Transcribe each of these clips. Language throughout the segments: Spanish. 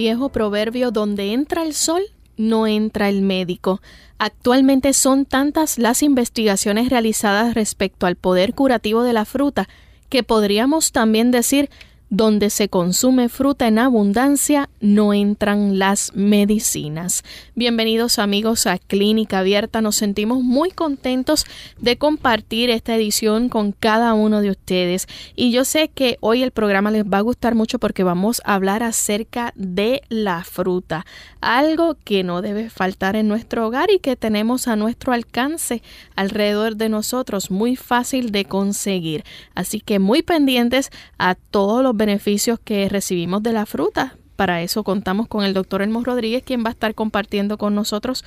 Viejo proverbio, donde entra el sol, no entra el médico. Actualmente son tantas las investigaciones realizadas respecto al poder curativo de la fruta que podríamos también decir donde se consume fruta en abundancia, no entran las medicinas. Bienvenidos amigos a Clínica Abierta. Nos sentimos muy contentos de compartir esta edición con cada uno de ustedes. Y yo sé que hoy el programa les va a gustar mucho porque vamos a hablar acerca de la fruta. Algo que no debe faltar en nuestro hogar y que tenemos a nuestro alcance alrededor de nosotros. Muy fácil de conseguir. Así que muy pendientes a todos los beneficios que recibimos de la fruta. Para eso contamos con el doctor Elmo Rodríguez, quien va a estar compartiendo con nosotros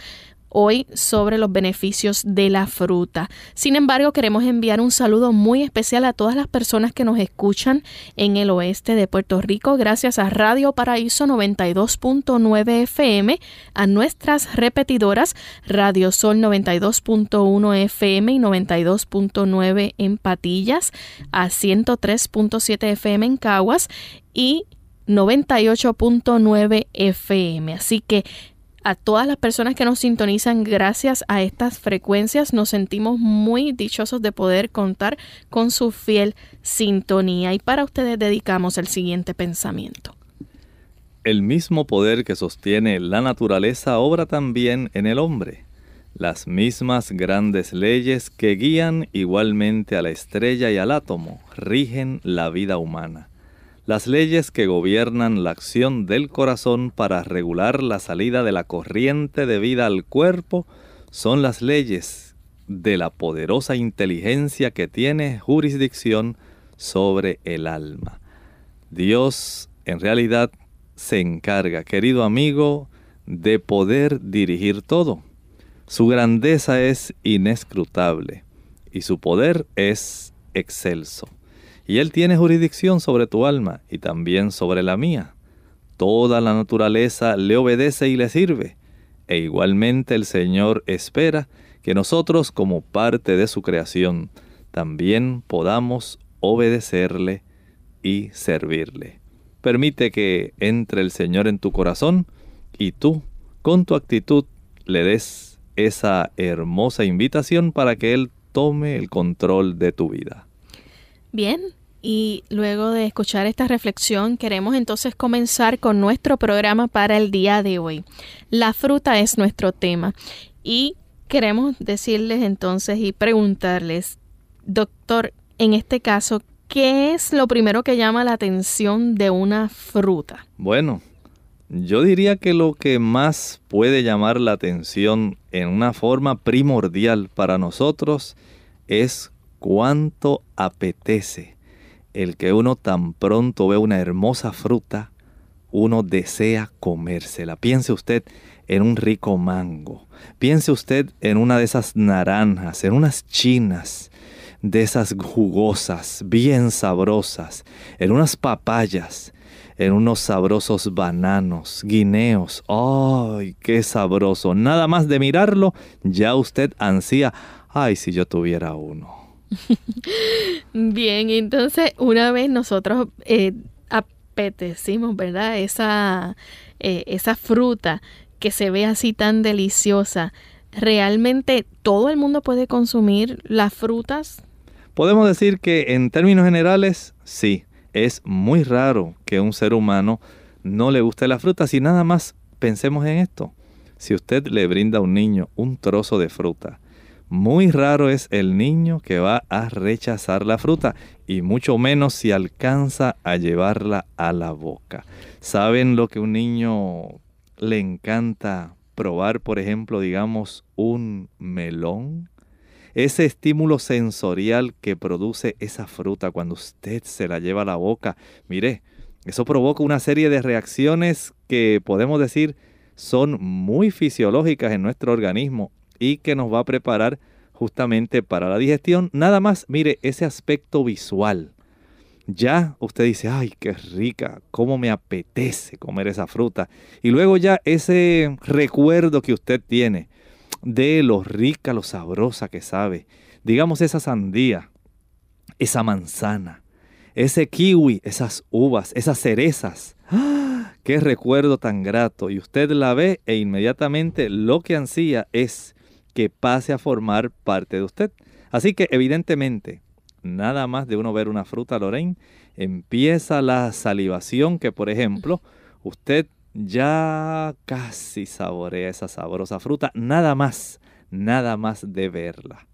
hoy sobre los beneficios de la fruta. Sin embargo, queremos enviar un saludo muy especial a todas las personas que nos escuchan en el oeste de Puerto Rico gracias a Radio Paraíso 92.9 FM, a nuestras repetidoras Radio Sol 92.1 FM y 92.9 en Patillas, a 103.7 FM en Caguas y 98.9 FM. Así que a todas las personas que nos sintonizan gracias a estas frecuencias. Nos sentimos muy dichosos de poder contar con su fiel sintonía. Y para ustedes dedicamos el siguiente pensamiento. El mismo poder que sostiene la naturaleza obra también en el hombre. Las mismas grandes leyes que guían igualmente a la estrella y al átomo rigen la vida humana las leyes que gobiernan la acción del corazón para regular la salida de la corriente de vida al cuerpo son las leyes de la poderosa inteligencia que tiene jurisdicción sobre el alma. Dios en realidad se encarga, querido amigo, de poder dirigir todo. Su grandeza es inescrutable y su poder es excelso y Él tiene jurisdicción sobre tu alma y también sobre la mía. Toda la naturaleza le obedece y le sirve, e igualmente el Señor espera que nosotros como parte de su creación también podamos obedecerle y servirle. Permite que entre el Señor en tu corazón y tú, con tu actitud, le des esa hermosa invitación para que Él tome el control de tu vida. Bien, y luego de escuchar esta reflexión queremos entonces comenzar con nuestro programa para el día de hoy. La fruta es nuestro tema y queremos decirles entonces y preguntarles, doctor, en este caso, ¿qué es lo primero que llama la atención de una fruta? Bueno, yo diría que lo que más puede llamar la atención en una forma primordial para nosotros es cuánto apetece el que uno tan pronto ve una hermosa fruta, uno desea comérsela. Piense usted en un rico mango. Piense usted en una de esas naranjas, en unas chinas, de esas jugosas, bien sabrosas, en unas papayas, en unos sabrosos bananos, guineos. ¡Ay, qué sabroso! Nada más de mirarlo, ya usted ansía, ¡ay, si yo tuviera uno! Bien, entonces una vez nosotros eh, apetecimos, ¿verdad? Esa, eh, esa fruta que se ve así tan deliciosa. ¿Realmente todo el mundo puede consumir las frutas? Podemos decir que en términos generales, sí. Es muy raro que un ser humano no le guste la fruta. Si nada más pensemos en esto. Si usted le brinda a un niño un trozo de fruta, Muy raro es el niño que va a rechazar la fruta y mucho menos si alcanza a llevarla a la boca. ¿Saben lo que un niño le encanta probar, por ejemplo, digamos, un melón? Ese estímulo sensorial que produce esa fruta cuando usted se la lleva a la boca. Mire, eso provoca una serie de reacciones que podemos decir son muy fisiológicas en nuestro organismo y que nos va a preparar justamente para la digestión. Nada más, mire, ese aspecto visual. Ya usted dice, ay, qué rica, cómo me apetece comer esa fruta. Y luego ya ese recuerdo que usted tiene de lo rica, lo sabrosa que sabe. Digamos esa sandía, esa manzana, ese kiwi, esas uvas, esas cerezas. ¡Ah! ¡Qué recuerdo tan grato! Y usted la ve e inmediatamente lo que ansía es que pase a formar parte de usted. Así que evidentemente, nada más de uno ver una fruta, Lorraine, empieza la salivación que, por ejemplo, usted ya casi saborea esa sabrosa fruta, nada más, nada más de verla.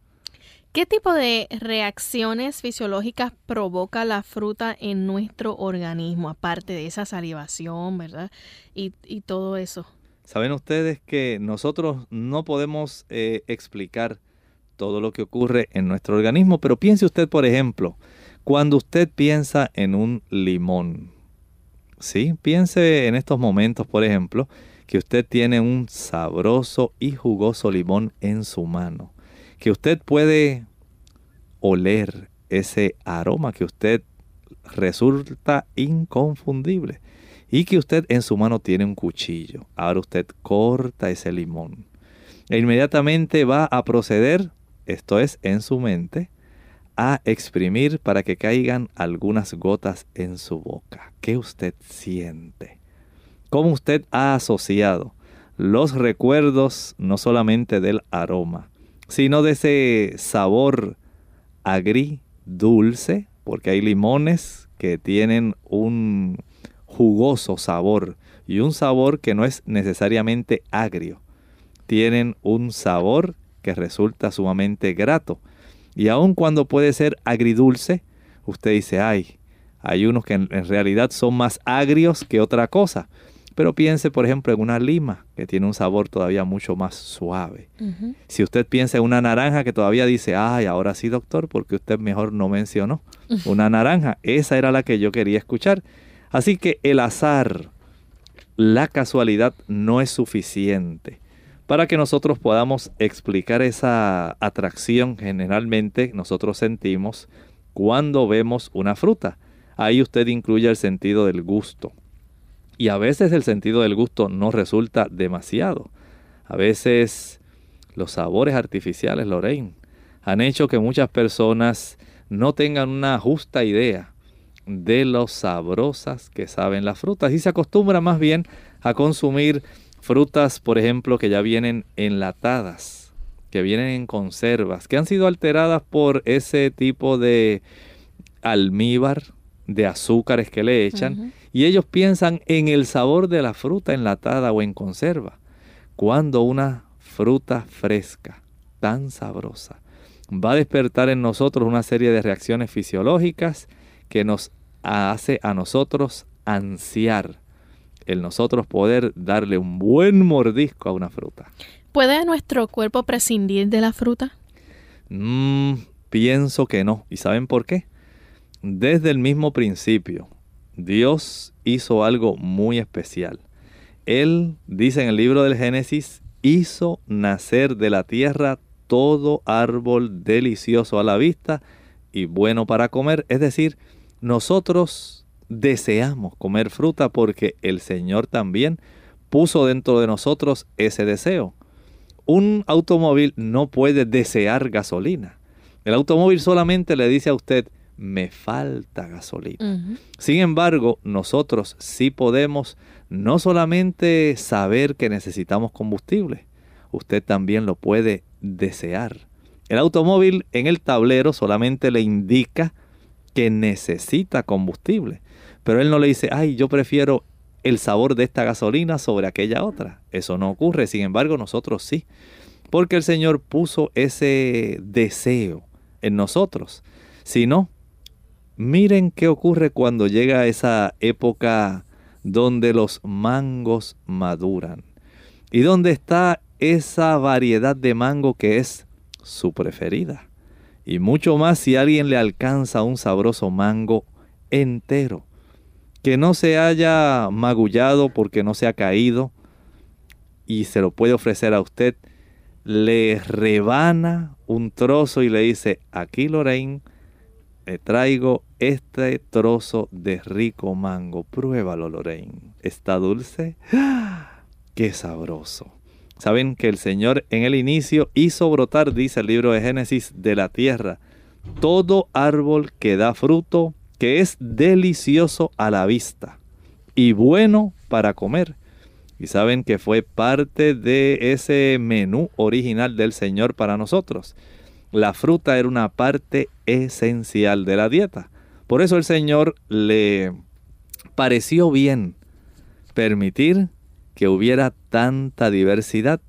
¿Qué tipo de reacciones fisiológicas provoca la fruta en nuestro organismo, aparte de esa salivación, verdad? Y, y todo eso. Saben ustedes que nosotros no podemos eh, explicar todo lo que ocurre en nuestro organismo, pero piense usted, por ejemplo, cuando usted piensa en un limón, ¿sí? Piense en estos momentos, por ejemplo, que usted tiene un sabroso y jugoso limón en su mano, que usted puede oler ese aroma que usted resulta inconfundible y que usted en su mano tiene un cuchillo. Ahora usted corta ese limón e inmediatamente va a proceder, esto es en su mente, a exprimir para que caigan algunas gotas en su boca. ¿Qué usted siente? ¿Cómo usted ha asociado los recuerdos no solamente del aroma, sino de ese sabor agri dulce, porque hay limones que tienen un jugoso sabor y un sabor que no es necesariamente agrio. Tienen un sabor que resulta sumamente grato. Y aun cuando puede ser agridulce, usted dice, ay, hay unos que en, realidad son más agrios que otra cosa. Pero piense, por ejemplo, en una lima, que tiene un sabor todavía mucho más suave. Si usted piensa en una naranja que todavía dice, ay, ahora sí, doctor, porque usted mejor no mencionó una naranja. Esa era la que yo quería escuchar. Así que el azar, la casualidad no es suficiente para que nosotros podamos explicar esa atracción generalmente nosotros sentimos cuando vemos una fruta. Ahí usted incluye el sentido del gusto. Y a veces el sentido del gusto no resulta demasiado. A veces los sabores artificiales, Lorraine, han hecho que muchas personas no tengan una justa idea de lo sabrosas que saben las frutas. Y se acostumbra más bien a consumir frutas, por ejemplo, que ya vienen enlatadas, que vienen en conservas, que han sido alteradas por ese tipo de almíbar, de azúcares que le echan, y ellos piensan en el sabor de la fruta enlatada o en conserva, cuando una fruta fresca, tan sabrosa, va a despertar en nosotros una serie de reacciones fisiológicas que nos hace a nosotros ansiar el nosotros poder darle un buen mordisco a una fruta. ¿Puede nuestro cuerpo prescindir de la fruta? Mm, pienso que no. ¿Y saben por qué? Desde el mismo principio, Dios hizo algo muy especial. Él, dice en el libro del Génesis, hizo nacer de la tierra todo árbol delicioso a la vista y bueno para comer, es decir, nosotros deseamos comer fruta porque el Señor también puso dentro de nosotros ese deseo. Un automóvil no puede desear gasolina. El automóvil solamente le dice a usted, me falta gasolina. Sin embargo, nosotros sí podemos no solamente saber que necesitamos combustible, usted también lo puede desear. El automóvil en el tablero solamente le indica que necesita combustible. Pero él no le dice, ay, yo prefiero el sabor de esta gasolina sobre aquella otra. Eso no ocurre, sin embargo nosotros sí. porque el Señor puso ese deseo en nosotros, sino miren qué ocurre cuando llega esa época donde los mangos maduran y donde está esa variedad de mango que es su preferida. Y mucho más si alguien le alcanza un sabroso mango entero, que no se haya magullado porque no se ha caído y se lo puede ofrecer a usted, le rebana un trozo y le dice, aquí Lorraine, le traigo este trozo de rico mango, pruébalo Lorraine, ¿está dulce? ¡Ah! ¡Qué sabroso! Saben que el Señor en el inicio hizo brotar, dice el libro de Génesis, de la tierra, todo árbol que da fruto, que es delicioso a la vista y bueno para comer. Y saben que fue parte de ese menú original del Señor para nosotros. La fruta era una parte esencial de la dieta. Por eso el Señor le pareció bien permitir que hubiera tanta diversidad,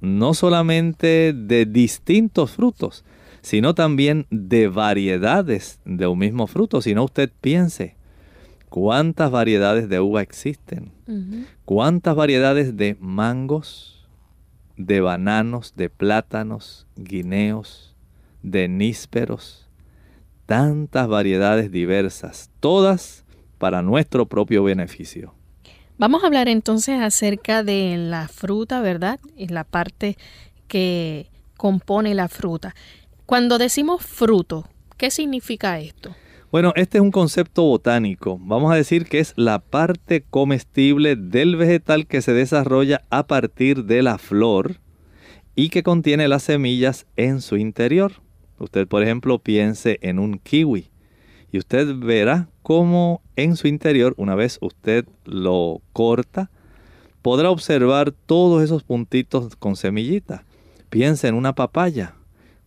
no solamente de distintos frutos, sino también de variedades de un mismo fruto. Si no, usted piense, ¿cuántas variedades de uva existen? ¿Cuántas variedades de mangos, de bananos, de plátanos, guineos, de nísperos? Tantas variedades diversas, todas para nuestro propio beneficio. Vamos a hablar entonces acerca de la fruta, ¿verdad? Y la parte que compone la fruta. Cuando decimos fruto, ¿qué significa esto? Bueno, este es un concepto botánico. Vamos a decir que es la parte comestible del vegetal que se desarrolla a partir de la flor y que contiene las semillas en su interior. Usted, por ejemplo, piense en un kiwi y usted verá cómo en su interior, una vez usted lo corta, podrá observar todos esos puntitos con semillita. Piense en una papaya.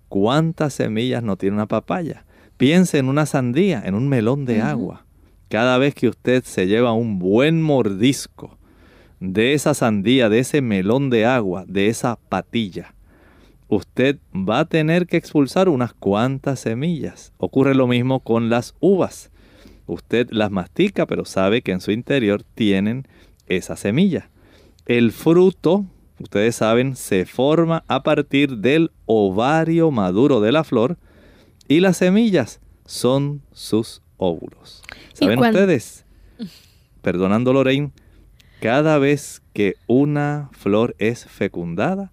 ¿Cuántas semillas no tiene una papaya? Piense en una sandía, en un melón de agua. Cada vez que usted se lleva un buen mordisco de esa sandía, de ese melón de agua, de esa patilla, usted va a tener que expulsar unas cuantas semillas. Ocurre lo mismo con las uvas. Usted las mastica, pero sabe que en su interior tienen esa semilla. El fruto, ustedes saben, se forma a partir del ovario maduro de la flor y las semillas son sus óvulos. ¿Saben ustedes? Perdonando Lorraine, cada vez que una flor es fecundada,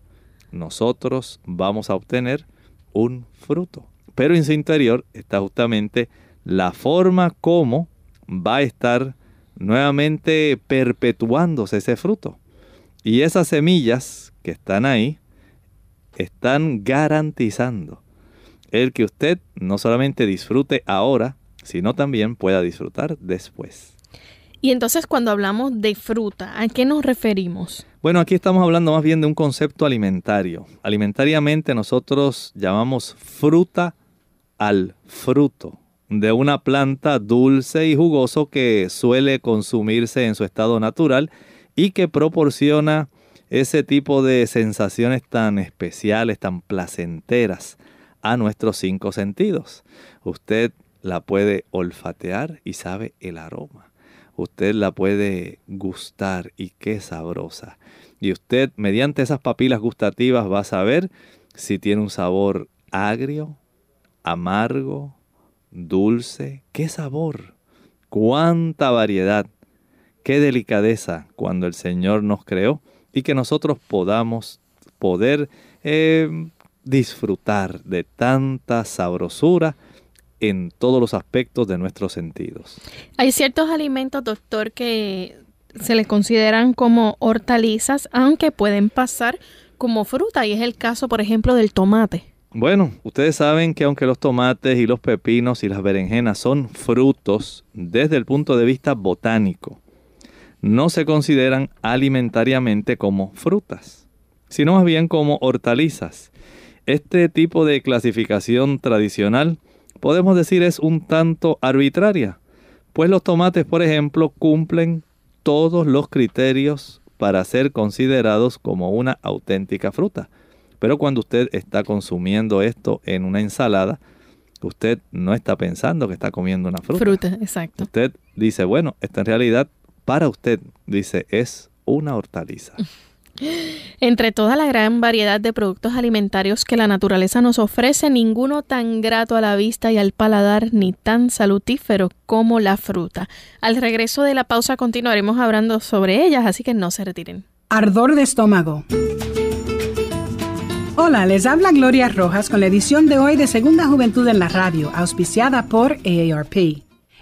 nosotros vamos a obtener un fruto. Pero en su interior está justamente la forma como va a estar nuevamente perpetuándose ese fruto. Y esas semillas que están ahí están garantizando el que usted no solamente disfrute ahora, sino también pueda disfrutar después. Y entonces cuando hablamos de fruta, ¿a qué nos referimos? Bueno, aquí estamos hablando más bien de un concepto alimentario. Alimentariamente nosotros llamamos fruta al fruto de una planta dulce y jugoso que suele consumirse en su estado natural y que proporciona ese tipo de sensaciones tan especiales, tan placenteras a nuestros cinco sentidos. Usted la puede olfatear y sabe el aroma. Usted la puede gustar y qué sabrosa. Y usted mediante esas papilas gustativas va a saber si tiene un sabor agrio, amargo, dulce, qué sabor, cuánta variedad, qué delicadeza cuando el Señor nos creó y que nosotros podamos poder eh, disfrutar de tanta sabrosura en todos los aspectos de nuestros sentidos. Hay ciertos alimentos, doctor, que se les consideran como hortalizas, aunque pueden pasar como fruta, y es el caso, por ejemplo, del tomate. Bueno, ustedes saben que aunque los tomates y los pepinos y las berenjenas son frutos desde el punto de vista botánico, no se consideran alimentariamente como frutas, sino más bien como hortalizas. Este tipo de clasificación tradicional podemos decir es un tanto arbitraria, pues los tomates, por ejemplo, cumplen todos los criterios para ser considerados como una auténtica fruta Pero cuando usted está consumiendo esto en una ensalada, usted no está pensando que está comiendo una fruta. Fruta, exacto. Usted dice, bueno, esta en realidad para usted, dice, es una hortaliza. Entre toda la gran variedad de productos alimentarios que la naturaleza nos ofrece, ninguno tan grato a la vista y al paladar ni tan salutífero como la fruta. Al regreso de la pausa continuaremos hablando sobre ellas, así que no se retiren. Ardor de estómago. Hola, les habla Gloria Rojas con la edición de hoy de Segunda Juventud en la Radio, auspiciada por AARP.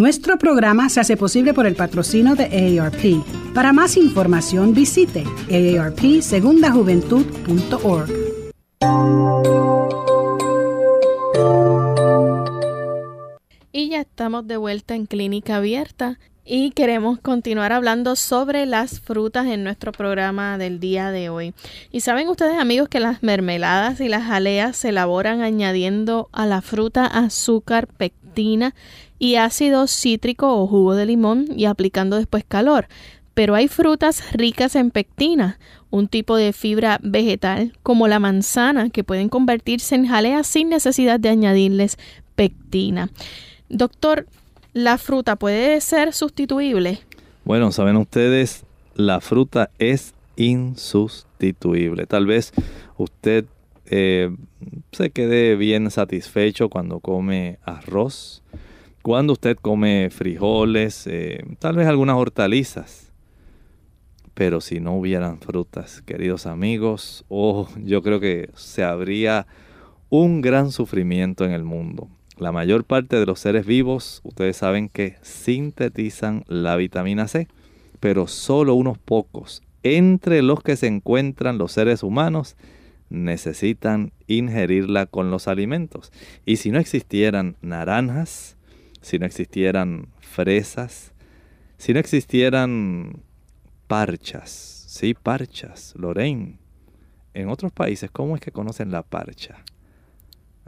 Nuestro programa se hace posible por el patrocino de AARP. Para más información visite aarpsegundajuventud.org. Y ya estamos de vuelta en Clínica Abierta y queremos continuar hablando sobre las frutas en nuestro programa del día de hoy. Y saben ustedes amigos que las mermeladas y las jaleas se elaboran añadiendo a la fruta azúcar, pectina y ácido cítrico o jugo de limón y aplicando después calor. Pero hay frutas ricas en pectina, un tipo de fibra vegetal como la manzana que pueden convertirse en jalea sin necesidad de añadirles pectina. Doctor, ¿la fruta puede ser sustituible? Bueno, saben ustedes, la fruta es insustituible. Tal vez usted eh, se quede bien satisfecho cuando come arroz, cuando usted come frijoles, eh, tal vez algunas hortalizas. Pero si no hubieran frutas, queridos amigos, oh, yo creo que se habría un gran sufrimiento en el mundo. La mayor parte de los seres vivos, ustedes saben que sintetizan la vitamina C, pero solo unos pocos, entre los que se encuentran los seres humanos, necesitan ingerirla con los alimentos. Y si no existieran naranjas, si no existieran fresas, si no existieran parchas, sí, parchas, Lorraine. En otros países, ¿cómo es que conocen la parcha?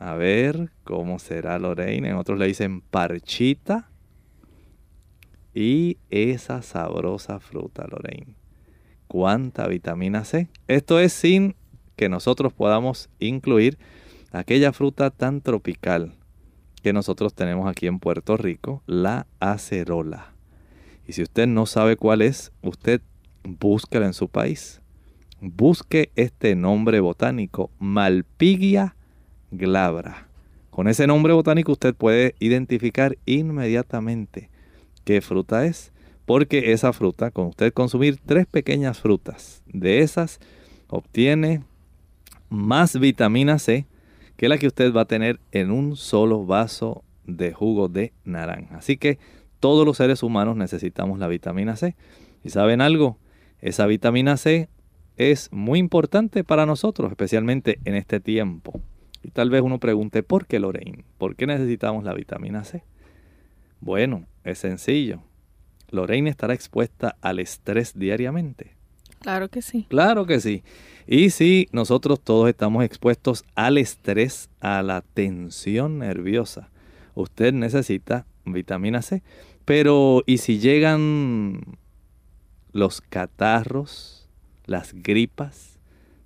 A ver, ¿cómo será Lorraine? En otros le dicen parchita. Y esa sabrosa fruta, Lorraine. ¿Cuánta vitamina C? Esto es sin que nosotros podamos incluir aquella fruta tan tropical que nosotros tenemos aquí en Puerto Rico, la acerola. Y si usted no sabe cuál es, usted búsquela en su país. Busque este nombre botánico, Malpigia glabra. Con ese nombre botánico usted puede identificar inmediatamente qué fruta es, porque esa fruta, con usted consumir tres pequeñas frutas, de esas obtiene más vitamina C que la que usted va a tener en un solo vaso de jugo de naranja. Así que todos los seres humanos necesitamos la vitamina C. ¿Y saben algo? Esa vitamina C es muy importante para nosotros, especialmente en este tiempo. Y tal vez uno pregunte, ¿por qué Lorraine? ¿Por qué necesitamos la vitamina C? Bueno, es sencillo. Lorraine estará expuesta al estrés diariamente. Claro que sí. Claro que sí. Y si nosotros todos estamos expuestos al estrés, a la tensión nerviosa, usted necesita vitamina C. Pero, ¿y si llegan los catarros, las gripas?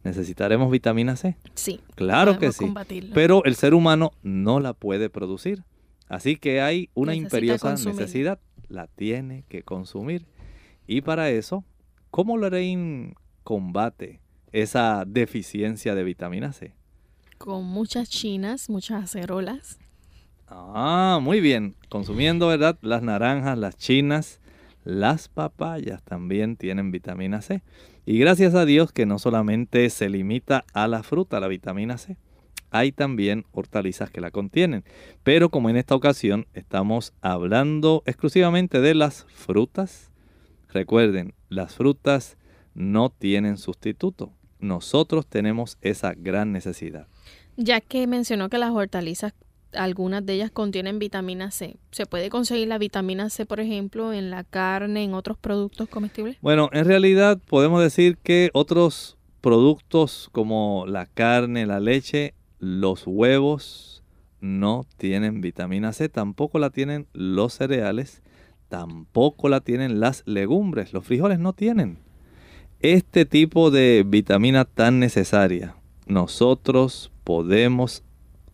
¿Necesitaremos vitamina C? Sí. Claro que sí. Pero el ser humano no la puede producir. Así que hay una imperiosa necesidad. La tiene que consumir. Y para eso, ¿cómo Lorraine combate esa deficiencia de vitamina C? Con muchas chinas, muchas acerolas. Ah, muy bien. Consumiendo, ¿verdad? Las naranjas, las chinas, las papayas también tienen vitamina C. Y gracias a Dios que no solamente se limita a la fruta, la vitamina C. Hay también hortalizas que la contienen. Pero como en esta ocasión estamos hablando exclusivamente de las frutas, recuerden, las frutas no tienen sustituto. Nosotros tenemos esa gran necesidad. Ya que mencionó que las hortalizas algunas de ellas contienen vitamina C. ¿Se puede conseguir la vitamina C, por ejemplo, en la carne, en otros productos comestibles? Bueno, en realidad podemos decir que otros productos como la carne, la leche, los huevos no tienen vitamina C, tampoco la tienen los cereales, tampoco la tienen las legumbres, los frijoles no tienen. Este tipo de vitamina tan necesaria, nosotros podemos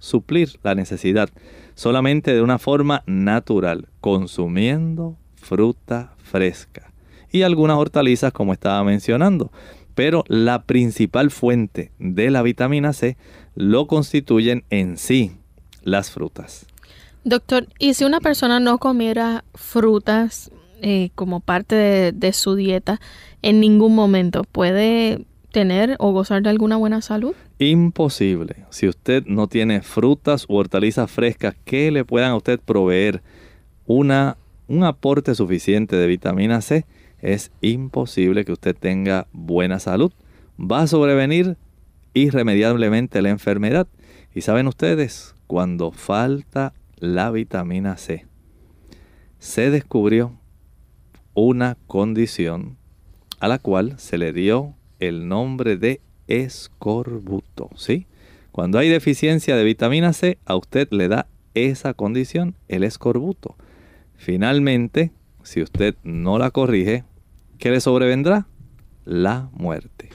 suplir la necesidad solamente de una forma natural, consumiendo fruta fresca y algunas hortalizas como estaba mencionando. Pero la principal fuente de la vitamina C lo constituyen en sí las frutas. Doctor, ¿y si una persona no comiera frutas eh, como parte de, de su dieta en ningún momento, puede tener o gozar de alguna buena salud? Imposible. Si usted no tiene frutas u hortalizas frescas que le puedan a usted proveer una, un aporte suficiente de vitamina C, es imposible que usted tenga buena salud. Va a sobrevenir irremediablemente la enfermedad. Y saben ustedes, cuando falta la vitamina C, se descubrió una condición a la cual se le dio el nombre de escorbuto, ¿sí? Cuando hay deficiencia de vitamina C, a usted le da esa condición, el escorbuto. Finalmente, si usted no la corrige, ¿qué le sobrevendrá? La muerte.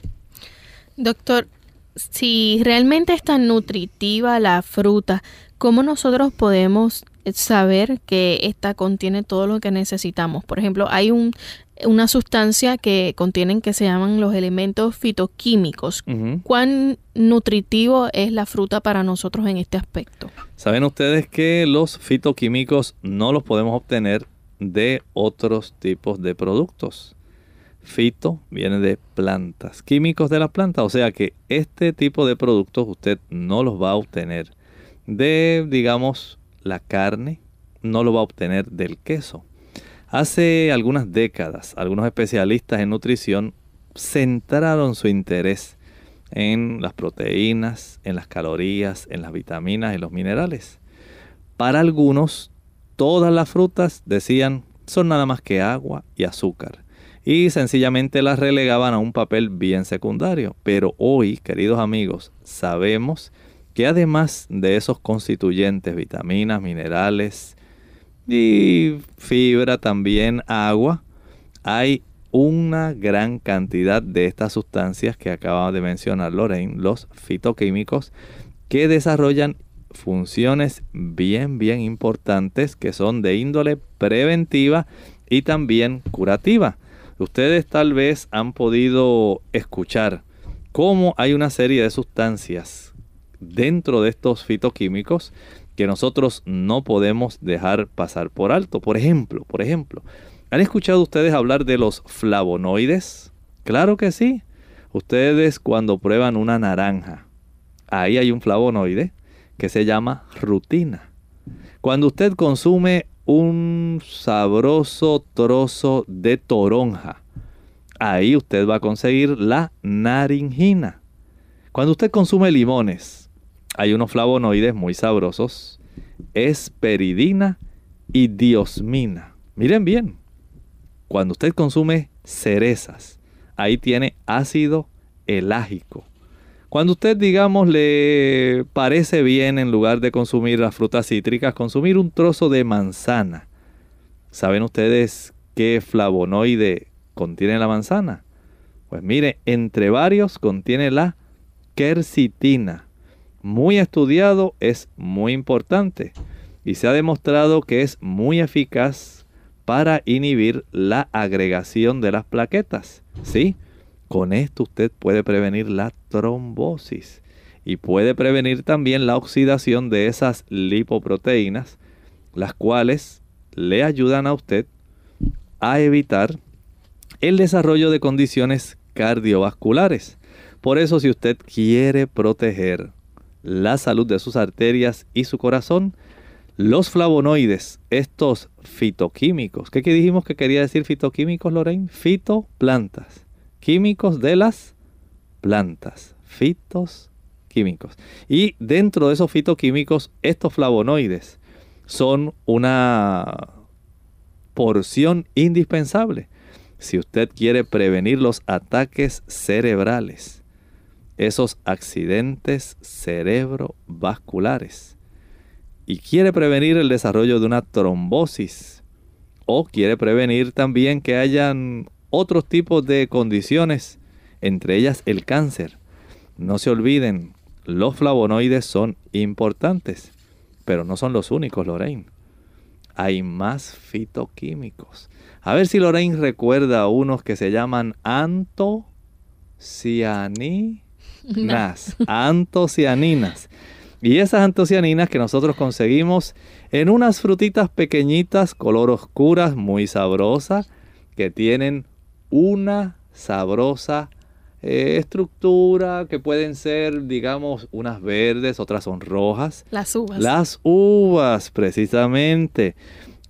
Doctor, si realmente es tan nutritiva la fruta, ¿cómo nosotros podemos saber que esta contiene todo lo que necesitamos? Por ejemplo, hay un una sustancia que contienen que se llaman los elementos fitoquímicos. ¿Cuán nutritivo es la fruta para nosotros en este aspecto? Saben ustedes que los fitoquímicos no los podemos obtener de otros tipos de productos. Fito viene de plantas, químicos de las plantas, o sea que este tipo de productos usted no los va a obtener de, digamos, la carne, no lo va a obtener del queso. Hace algunas décadas, algunos especialistas en nutrición centraron su interés en las proteínas, en las calorías, en las vitaminas y los minerales. Para algunos, todas las frutas, decían, son nada más que agua y azúcar. Y sencillamente las relegaban a un papel bien secundario. Pero hoy, queridos amigos, sabemos que además de esos constituyentes, vitaminas, minerales, y fibra también, agua. Hay una gran cantidad de estas sustancias que acaba de mencionar Lorraine, los fitoquímicos, que desarrollan funciones bien, bien importantes que son de índole preventiva y también curativa. Ustedes tal vez han podido escuchar cómo hay una serie de sustancias dentro de estos fitoquímicos que nosotros no podemos dejar pasar por alto. Por ejemplo, por ejemplo, ¿han escuchado ustedes hablar de los flavonoides? Claro que sí. Ustedes cuando prueban una naranja, ahí hay un flavonoide que se llama rutina. Cuando usted consume un sabroso trozo de toronja, ahí usted va a conseguir la naringina. Cuando usted consume limones, hay unos flavonoides muy sabrosos, esperidina y diosmina. Miren bien, cuando usted consume cerezas, ahí tiene ácido elágico. Cuando usted, digamos, le parece bien en lugar de consumir las frutas cítricas, consumir un trozo de manzana. ¿Saben ustedes qué flavonoide contiene la manzana? Pues mire, entre varios contiene la quercitina, muy estudiado, es muy importante y se ha demostrado que es muy eficaz para inhibir la agregación de las plaquetas. ¿Sí? Con esto usted puede prevenir la trombosis y puede prevenir también la oxidación de esas lipoproteínas, las cuales le ayudan a usted a evitar el desarrollo de condiciones cardiovasculares. Por eso si usted quiere proteger la salud de sus arterias y su corazón, los flavonoides, estos fitoquímicos, ¿qué dijimos que quería decir fitoquímicos, Lorraine? Fitoplantas, químicos de las plantas, fitos químicos. Y dentro de esos fitoquímicos, estos flavonoides son una porción indispensable si usted quiere prevenir los ataques cerebrales, esos accidentes cerebrovasculares, y quiere prevenir el desarrollo de una trombosis, o quiere prevenir también que hayan otros tipos de condiciones, entre ellas el cáncer. No se olviden, los flavonoides son importantes, pero no son los únicos, Lorraine. Hay más fitoquímicos. A ver si Lorraine recuerda unos que se llaman antocianinas. antocianinas. Y esas antocianinas que nosotros conseguimos en unas frutitas pequeñitas, color oscuras, muy sabrosas, que tienen una sabrosa eh, estructura que pueden ser, digamos, unas verdes, otras son rojas. Las uvas. Las uvas, precisamente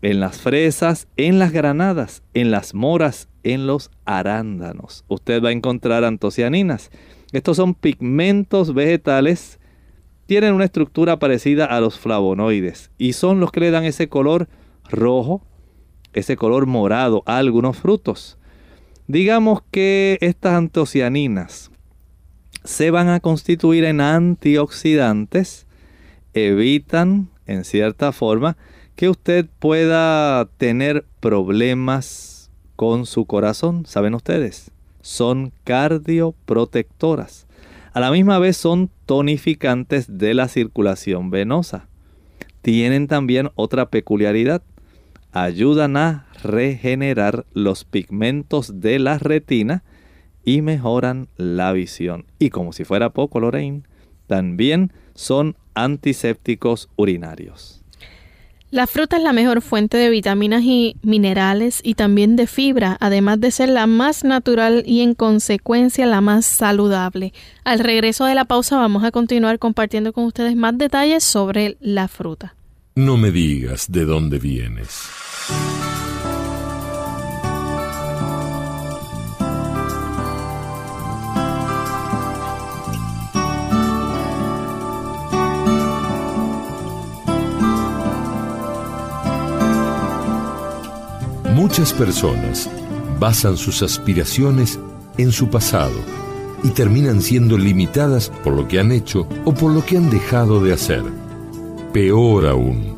en las fresas, en las granadas, en las moras, en los arándanos. Usted va a encontrar antocianinas. Estos son pigmentos vegetales, tienen una estructura parecida a los flavonoides y son los que le dan ese color rojo, ese color morado a algunos frutos. Digamos que estas antocianinas se van a constituir en antioxidantes, evitan en cierta forma que usted pueda tener problemas con su corazón, ¿saben ustedes? Son cardioprotectoras. A la misma vez son tonificantes de la circulación venosa. Tienen también otra peculiaridad. Ayudan a regenerar los pigmentos de la retina y mejoran la visión. Y como si fuera poco, Lorraine, también son antisépticos urinarios. La fruta es la mejor fuente de vitaminas y minerales y también de fibra, además de ser la más natural y en consecuencia la más saludable. Al regreso de la pausa vamos a continuar compartiendo con ustedes más detalles sobre la fruta. No me digas de dónde vienes. Muchas personas basan sus aspiraciones en su pasado y terminan siendo limitadas por lo que han hecho o por lo que han dejado de hacer. Peor aún,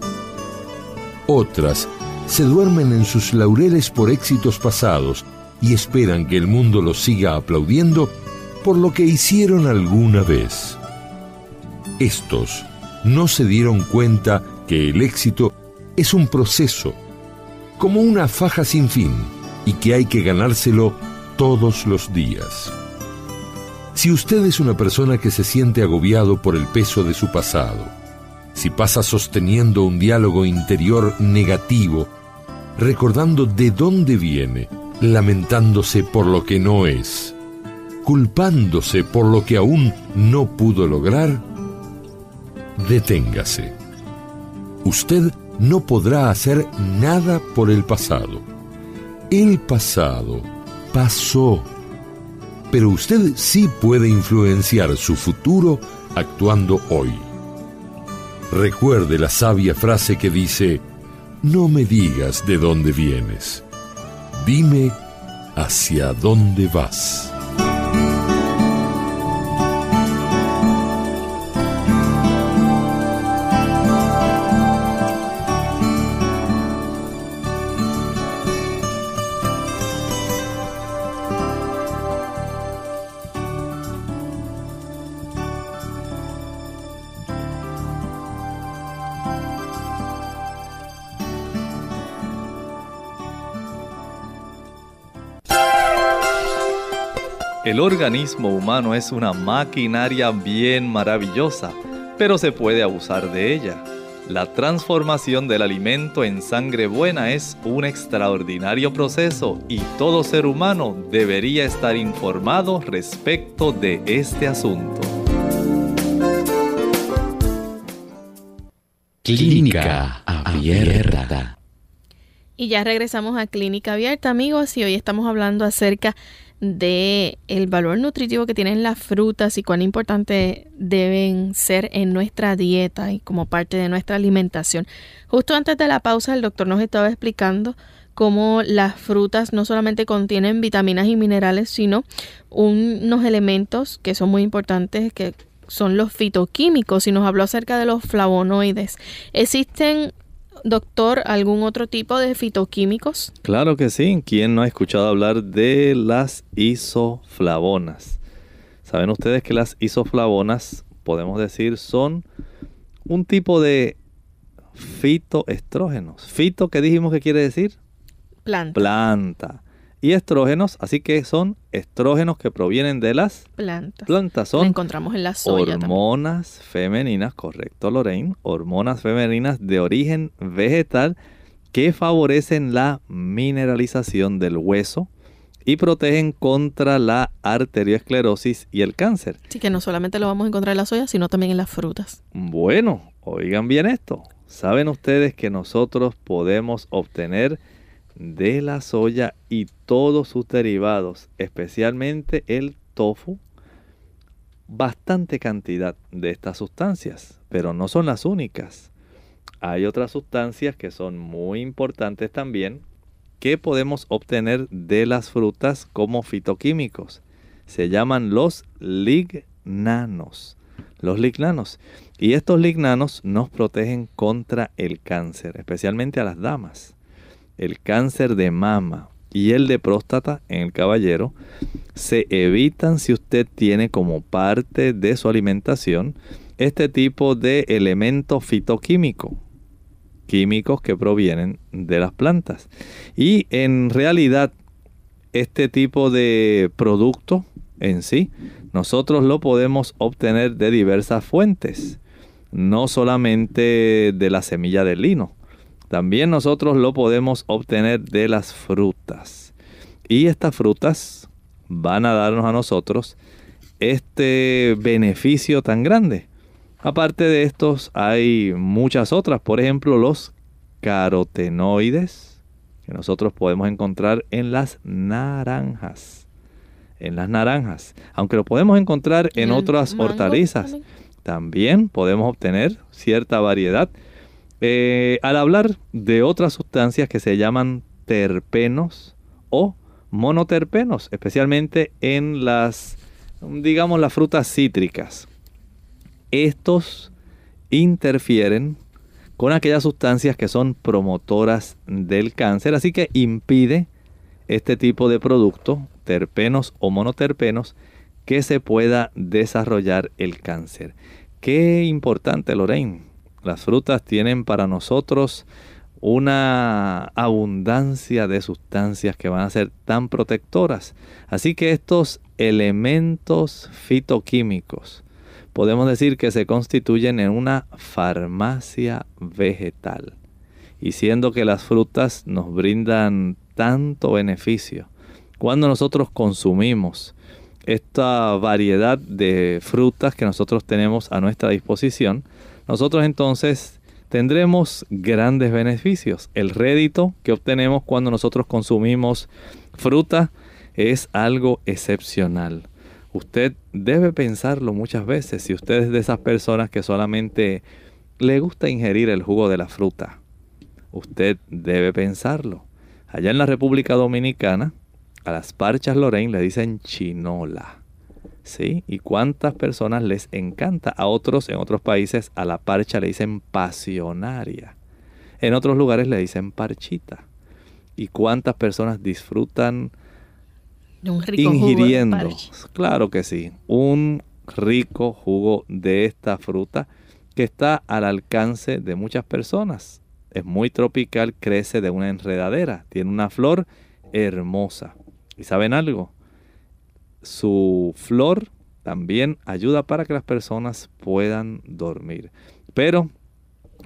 otras se duermen en sus laureles por éxitos pasados y esperan que el mundo los siga aplaudiendo por lo que hicieron alguna vez. Estos no se dieron cuenta que el éxito es un proceso como una faja sin fin y que hay que ganárselo todos los días. Si usted es una persona que se siente agobiado por el peso de su pasado, si pasa sosteniendo un diálogo interior negativo, recordando de dónde viene, lamentándose por lo que no es, culpándose por lo que aún no pudo lograr, deténgase. Usted no podrá hacer nada por el pasado. El pasado pasó, pero usted sí puede influenciar su futuro actuando hoy. Recuerde la sabia frase que dice, no me digas de dónde vienes, dime hacia dónde vas. El organismo humano es una maquinaria bien maravillosa, pero se puede abusar de ella. La transformación del alimento en sangre buena es un extraordinario proceso y todo ser humano debería estar informado respecto de este asunto. Clínica Abierta. Y ya regresamos a Clínica Abierta, amigos, y hoy estamos hablando acerca de el valor nutritivo que tienen las frutas y cuán importante deben ser en nuestra dieta y como parte de nuestra alimentación. Justo antes de la pausa el doctor nos estaba explicando cómo las frutas no solamente contienen vitaminas y minerales, sino unos elementos que son muy importantes que son los fitoquímicos y nos habló acerca de los flavonoides. Existen doctor, algún otro tipo de fitoquímicos? Claro que sí. ¿Quién no ha escuchado hablar de las isoflavonas? Saben ustedes que las isoflavonas, podemos decir, son un tipo de fitoestrógenos. Fito, ¿qué dijimos que quiere decir? Planta. Planta y estrógenos, así que son estrógenos que provienen de las plantas. Plantas son encontramos en la soya hormonas femeninas, correcto Lorraine, hormonas femeninas de origen vegetal que favorecen la mineralización del hueso y protegen contra la arteriosclerosis y el cáncer. Así que no solamente lo vamos a encontrar en la soya, sino también en las frutas. Bueno, oigan bien esto. ¿Saben ustedes que nosotros podemos obtener de la soya y todos sus derivados, especialmente el tofu, bastante cantidad de estas sustancias, pero no son las únicas. Hay otras sustancias que son muy importantes también que podemos obtener de las frutas como fitoquímicos. Se llaman los lignanos. Los lignanos. Y estos lignanos nos protegen contra el cáncer, especialmente a las damas el cáncer de mama y el de próstata en el caballero se evitan si usted tiene como parte de su alimentación este tipo de elemento fitoquímico, químicos que provienen de las plantas. Y en realidad este tipo de producto en sí, nosotros lo podemos obtener de diversas fuentes, no solamente de la semilla del lino, también nosotros lo podemos obtener de las frutas. Y estas frutas van a darnos a nosotros este beneficio tan grande. Aparte de estos hay muchas otras, por ejemplo los carotenoides que nosotros podemos encontrar en las naranjas. En las naranjas, aunque lo podemos encontrar en otras hortalizas, también podemos obtener cierta variedad eh, al hablar de otras sustancias que se llaman terpenos o monoterpenos, especialmente en las, digamos, las frutas cítricas. Estos interfieren con aquellas sustancias que son promotoras del cáncer, así que impide este tipo de producto, terpenos o monoterpenos, que se pueda desarrollar el cáncer. Qué importante, Lorraine, las frutas tienen para nosotros una abundancia de sustancias que van a ser tan protectoras. Así que estos elementos fitoquímicos podemos decir que se constituyen en una farmacia vegetal. Y siendo que las frutas nos brindan tanto beneficio, cuando nosotros consumimos esta variedad de frutas que nosotros tenemos a nuestra disposición, nosotros entonces tendremos grandes beneficios. El rédito que obtenemos cuando nosotros consumimos fruta es algo excepcional. Usted debe pensarlo muchas veces si usted es de esas personas que solamente le gusta ingerir el jugo de la fruta. Usted debe pensarlo. Allá en la República Dominicana, a las parchas Lorraine le dicen chinola. ¿Sí? Y cuántas personas les encanta. A otros, en otros países, a la parcha le dicen pasionaria. En otros lugares le dicen parchita. Y cuántas personas disfrutan un rico ingiriendo. claro que sí. Un rico jugo de esta fruta que está al alcance de muchas personas. Es muy tropical, crece de una enredadera, tiene una flor hermosa. ¿Y saben algo? Su flor también ayuda para que las personas puedan dormir. Pero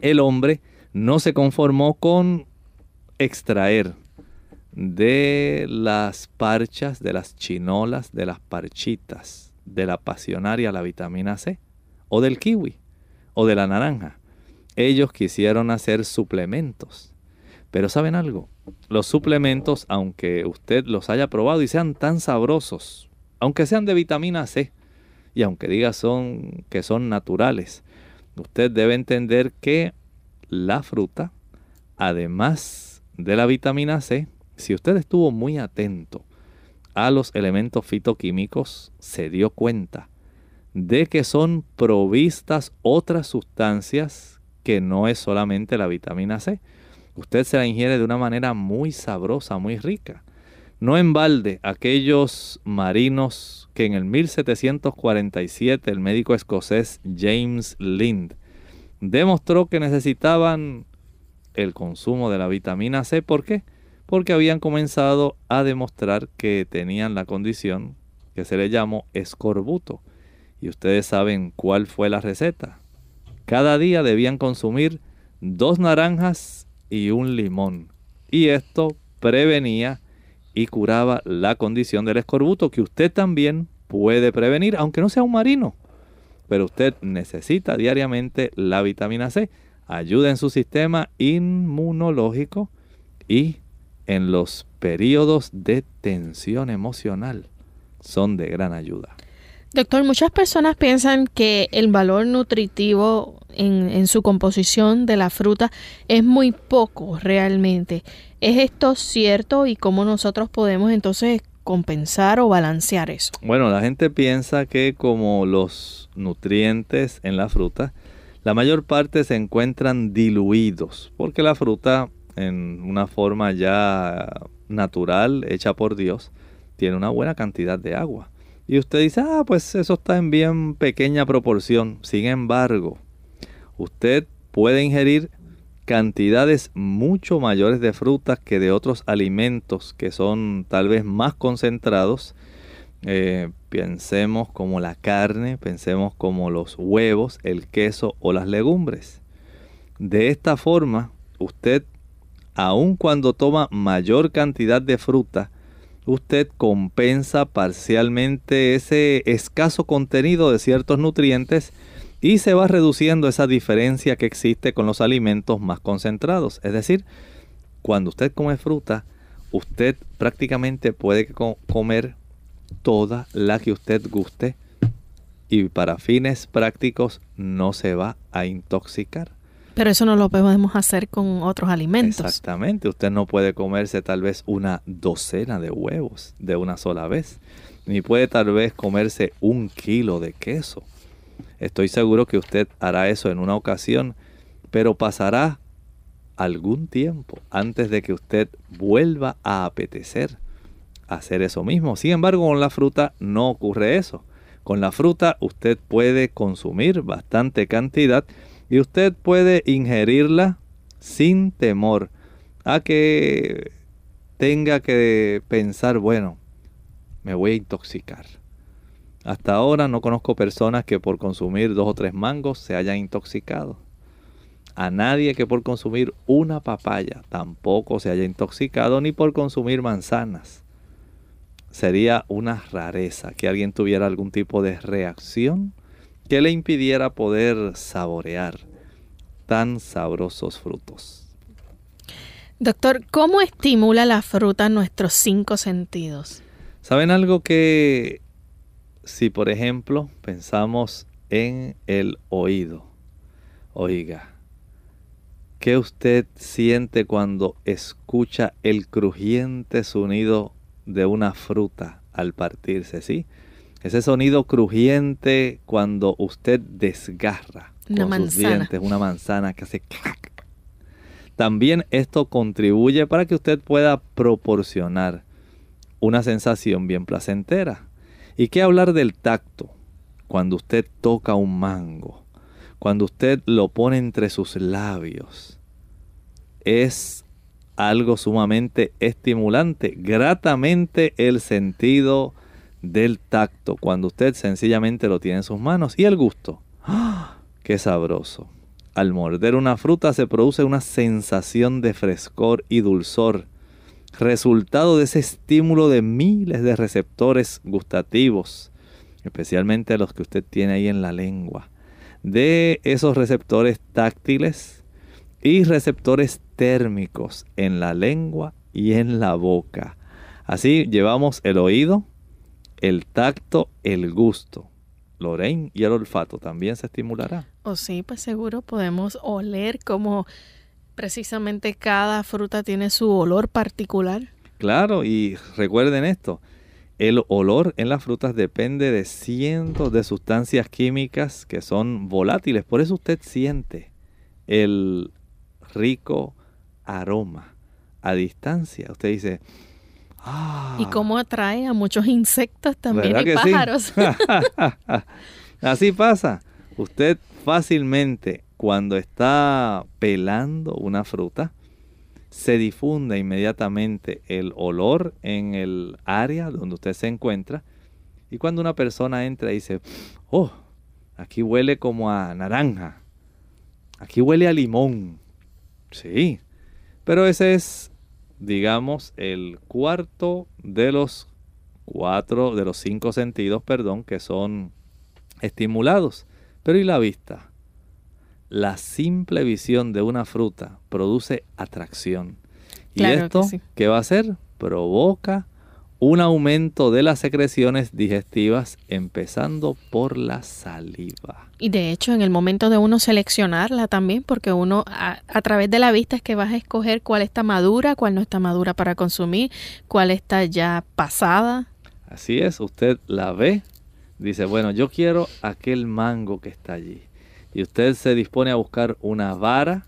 el hombre no se conformó con extraer de las parchas, de las chinolas, de las parchitas, de la pasionaria la vitamina C, o del kiwi, o de la naranja. Ellos quisieron hacer suplementos. Pero ¿saben algo? Los suplementos, aunque usted los haya probado y sean tan sabrosos, aunque sean de vitamina C, y aunque diga son, que son naturales, usted debe entender que la fruta, además de la vitamina C, si usted estuvo muy atento a los elementos fitoquímicos, se dio cuenta de que son provistas otras sustancias que no es solamente la vitamina C. Usted se la ingiere de una manera muy sabrosa, muy rica. No en balde, aquellos marinos que en el 1747 el médico escocés James Lind demostró que necesitaban el consumo de la vitamina C. ¿Por qué? Porque habían comenzado a demostrar que tenían la condición que se le llamó escorbuto. Y ustedes saben cuál fue la receta. Cada día debían consumir dos naranjas y un limón. Y esto prevenía y curaba la condición del escorbuto que usted también puede prevenir, aunque no sea un marino. Pero usted necesita diariamente la vitamina C. Ayuda en su sistema inmunológico y en los periodos de tensión emocional. Son de gran ayuda. Doctor, muchas personas piensan que el valor nutritivo en, su composición de la fruta es muy poco realmente. ¿Es esto cierto y cómo nosotros podemos entonces compensar o balancear eso? Bueno, la gente piensa que como los nutrientes en la fruta, la mayor parte se encuentran diluidos, porque la fruta en una forma ya natural, hecha por Dios, tiene una buena cantidad de agua. Y usted dice, ah, pues eso está en bien pequeña proporción. Sin embargo, usted puede ingerir cantidades mucho mayores de frutas que de otros alimentos que son tal vez más concentrados. Eh, pensemos como la carne, pensemos como los huevos, el queso o las legumbres. De esta forma, usted, aun cuando toma mayor cantidad de fruta, usted compensa parcialmente ese escaso contenido de ciertos nutrientes y se va reduciendo esa diferencia que existe con los alimentos más concentrados. Es decir, cuando usted come fruta, usted prácticamente puede comer toda la que usted guste y para fines prácticos no se va a intoxicar. Pero eso no lo podemos hacer con otros alimentos. Exactamente, usted no puede comerse tal vez una docena de huevos de una sola vez, ni puede tal vez comerse un kilo de queso. Estoy seguro que usted hará eso en una ocasión, pero pasará algún tiempo antes de que usted vuelva a apetecer hacer eso mismo. Sin embargo, con la fruta no ocurre eso. Con la fruta usted puede consumir bastante cantidad y usted puede ingerirla sin temor a que tenga que pensar, bueno, me voy a intoxicar. Hasta ahora no conozco personas que por consumir dos o tres mangos se hayan intoxicado. A nadie que por consumir una papaya tampoco se haya intoxicado, ni por consumir manzanas. Sería una rareza que alguien tuviera algún tipo de reacción que le impidiera poder saborear tan sabrosos frutos. Doctor, ¿cómo estimula la fruta nuestros cinco sentidos? ¿Saben algo que si por ejemplo pensamos en el oído? Oiga, ¿qué usted siente cuando escucha el crujiente sonido de una fruta al partirse, sí? Ese sonido crujiente cuando usted desgarra una con sus dientes una manzana que hace clac. También esto contribuye para que usted pueda proporcionar una sensación bien placentera. ¿Y qué hablar del tacto? Cuando usted toca un mango, cuando usted lo pone entre sus labios, es algo sumamente estimulante, gratamente el sentido del tacto cuando usted sencillamente lo tiene en sus manos y el gusto. ¡Ah! ¡Qué sabroso! Al morder una fruta se produce una sensación de frescor y dulzor, resultado de ese estímulo de miles de receptores gustativos, especialmente los que usted tiene ahí en la lengua, de esos receptores táctiles y receptores térmicos en la lengua y en la boca. Así llevamos el oído, el tacto, el gusto. Lorraine y el olfato también se estimulará. Oh, sí, pues seguro podemos oler como precisamente cada fruta tiene su olor particular. Claro, y recuerden esto, el olor en las frutas depende de cientos de sustancias químicas que son volátiles, por eso usted siente el rico aroma a distancia. Usted dice, y cómo atrae a muchos insectos también y pájaros. Así pasa. Usted fácilmente cuando está pelando una fruta, se difunde inmediatamente el olor en el área donde usted se encuentra. Y cuando una persona entra y dice, oh, aquí huele como a naranja, aquí huele a limón. Sí, pero ese es digamos, el cuarto de los cuatro, de los cinco sentidos, perdón, que son estimulados. Pero ¿y la vista? La simple visión de una fruta produce atracción. ¿Y esto qué va a hacer? Provoca un aumento de las secreciones digestivas, empezando por la saliva. Y de hecho, en el momento de uno seleccionarla también, porque uno a, través de la vista es que vas a escoger cuál está madura, cuál no está madura para consumir, cuál está ya pasada. Así es, usted la ve, dice, bueno, yo quiero aquel mango que está allí. Y usted se dispone a buscar una vara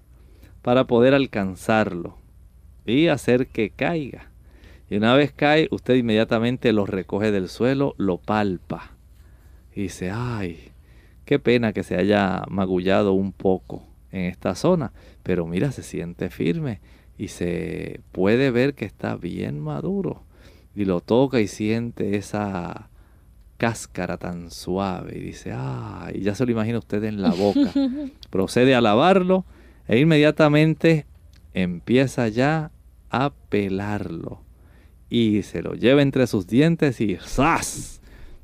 para poder alcanzarlo y hacer que caiga. Y una vez cae, usted inmediatamente lo recoge del suelo, lo palpa. Y dice, ay, qué pena que se haya magullado un poco en esta zona. Pero mira, se siente firme y se puede ver que está bien maduro. Y lo toca y siente esa cáscara tan suave. Y dice, ay, ya se lo imagina usted en la boca. Procede a lavarlo e inmediatamente empieza ya a pelarlo y se lo lleva entre sus dientes y ¡zas!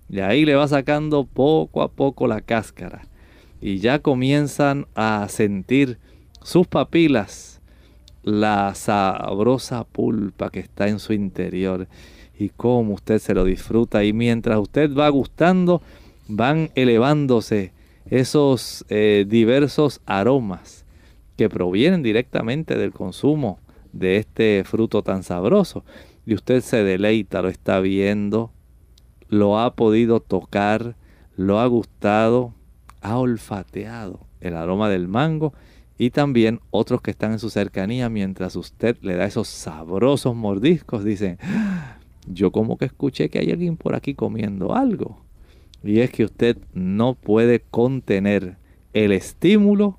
Y ahí le va sacando poco a poco la cáscara. Y ya comienzan a sentir sus papilas la sabrosa pulpa que está en su interior y cómo usted se lo disfruta. Y mientras usted va gustando, van elevándose esos eh, diversos aromas que provienen directamente del consumo de este fruto tan sabroso y usted se deleita, lo está viendo, lo ha podido tocar, lo ha gustado, ha olfateado el aroma del mango y también otros que están en su cercanía mientras usted le da esos sabrosos mordiscos dicen, yo como que escuché que hay alguien por aquí comiendo algo. Y es que usted no puede contener el estímulo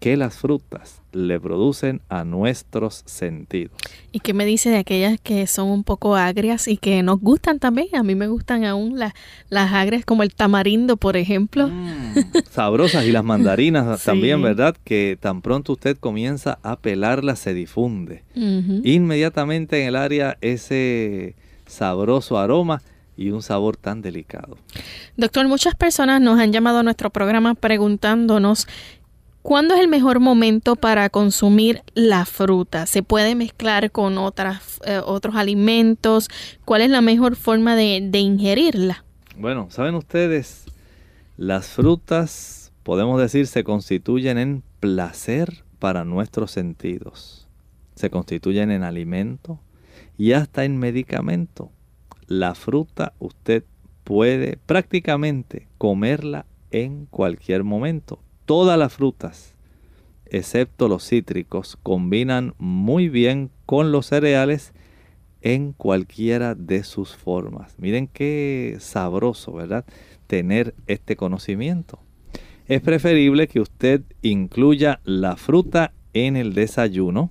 que las frutas le producen a nuestros sentidos. ¿Y qué me dice de aquellas que son un poco agrias y que nos gustan también? A mí me gustan aún las, las agrias como el tamarindo, por ejemplo. Mm, sabrosas y las mandarinas también, ¿verdad? Que tan pronto usted comienza a pelarlas se difunde. Inmediatamente en el área ese sabroso aroma y un sabor tan delicado. Doctor, muchas personas nos han llamado a nuestro programa preguntándonos ¿Cuándo es el mejor momento para consumir la fruta? ¿Se puede mezclar con otras, eh, otros alimentos? ¿Cuál es la mejor forma de, de ingerirla? Bueno, saben ustedes, las frutas, podemos decir, se constituyen en placer para nuestros sentidos. Se constituyen en alimento y hasta en medicamento. La fruta usted puede prácticamente comerla en cualquier momento todas las frutas, excepto los cítricos, combinan muy bien con los cereales en cualquiera de sus formas. Miren qué sabroso, ¿verdad? Tener este conocimiento. Es preferible que usted incluya la fruta en el desayuno